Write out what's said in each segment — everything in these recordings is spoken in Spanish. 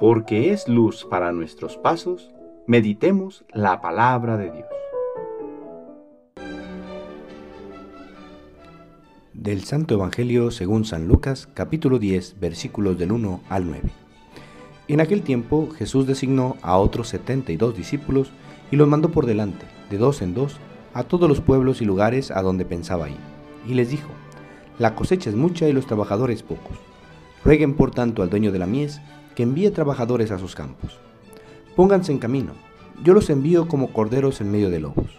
porque es luz para nuestros pasos, meditemos la palabra de Dios. Del Santo Evangelio según San Lucas, capítulo 10, versículos del 1 al 9. En aquel tiempo Jesús designó a otros setenta y dos discípulos y los mandó por delante, de dos en dos, a todos los pueblos y lugares a donde pensaba ir. Y les dijo, La cosecha es mucha y los trabajadores pocos. Rueguen por tanto al dueño de la mies que envíe trabajadores a sus campos. Pónganse en camino, yo los envío como corderos en medio de lobos.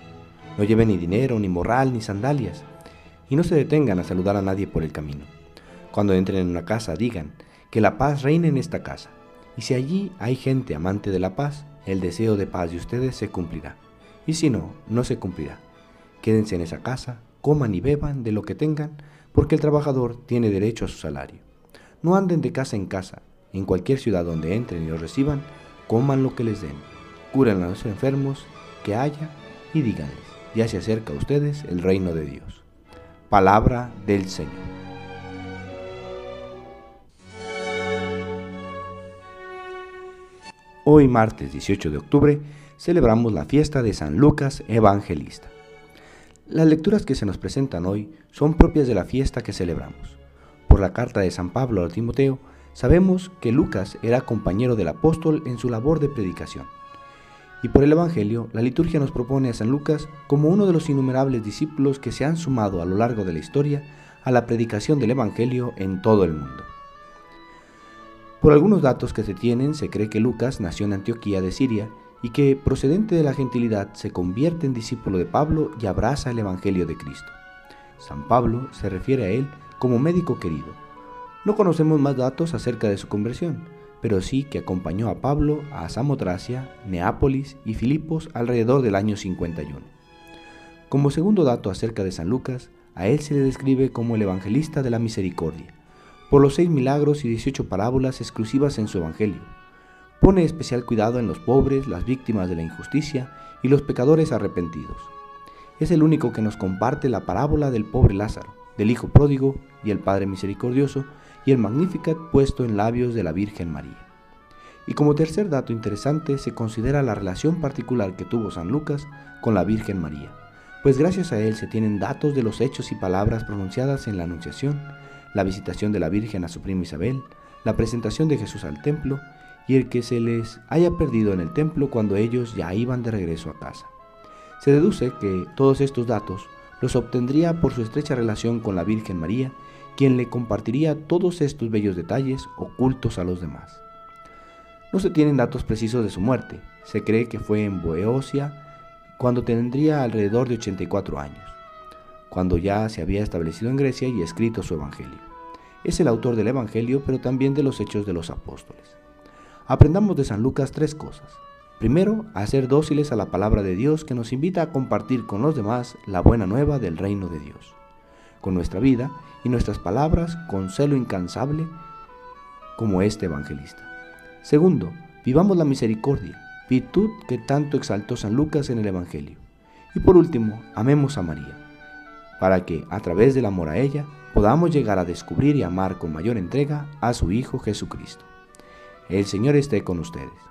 No lleven ni dinero, ni morral, ni sandalias, y no se detengan a saludar a nadie por el camino. Cuando entren en una casa, digan, que la paz reine en esta casa, y si allí hay gente amante de la paz, el deseo de paz de ustedes se cumplirá, y si no, no se cumplirá. Quédense en esa casa, coman y beban de lo que tengan, porque el trabajador tiene derecho a su salario. No anden de casa en casa, en cualquier ciudad donde entren y los reciban, coman lo que les den, curen a los enfermos que haya y díganles, ya se acerca a ustedes el reino de Dios. Palabra del Señor. Hoy martes 18 de octubre celebramos la fiesta de San Lucas Evangelista. Las lecturas que se nos presentan hoy son propias de la fiesta que celebramos. Por la carta de San Pablo a Timoteo, sabemos que Lucas era compañero del apóstol en su labor de predicación. Y por el Evangelio, la liturgia nos propone a San Lucas como uno de los innumerables discípulos que se han sumado a lo largo de la historia a la predicación del Evangelio en todo el mundo. Por algunos datos que se tienen, se cree que Lucas nació en Antioquía de Siria y que, procedente de la gentilidad, se convierte en discípulo de Pablo y abraza el Evangelio de Cristo. San Pablo se refiere a él como médico querido. No conocemos más datos acerca de su conversión, pero sí que acompañó a Pablo a Samotracia, Neápolis y Filipos alrededor del año 51. Como segundo dato acerca de San Lucas, a él se le describe como el evangelista de la misericordia, por los seis milagros y 18 parábolas exclusivas en su evangelio. Pone especial cuidado en los pobres, las víctimas de la injusticia y los pecadores arrepentidos. Es el único que nos comparte la parábola del pobre Lázaro, del Hijo Pródigo y el Padre Misericordioso, y el Magnificat puesto en labios de la Virgen María. Y como tercer dato interesante se considera la relación particular que tuvo San Lucas con la Virgen María, pues gracias a él se tienen datos de los hechos y palabras pronunciadas en la Anunciación, la visitación de la Virgen a su prima Isabel, la presentación de Jesús al templo y el que se les haya perdido en el templo cuando ellos ya iban de regreso a casa. Se deduce que todos estos datos los obtendría por su estrecha relación con la Virgen María, quien le compartiría todos estos bellos detalles ocultos a los demás. No se tienen datos precisos de su muerte, se cree que fue en Boeocia cuando tendría alrededor de 84 años, cuando ya se había establecido en Grecia y escrito su Evangelio. Es el autor del Evangelio, pero también de los Hechos de los Apóstoles. Aprendamos de San Lucas tres cosas. Primero, a ser dóciles a la palabra de Dios que nos invita a compartir con los demás la buena nueva del reino de Dios, con nuestra vida y nuestras palabras con celo incansable como este evangelista. Segundo, vivamos la misericordia, virtud que tanto exaltó San Lucas en el Evangelio. Y por último, amemos a María, para que, a través del amor a ella, podamos llegar a descubrir y amar con mayor entrega a su Hijo Jesucristo. El Señor esté con ustedes.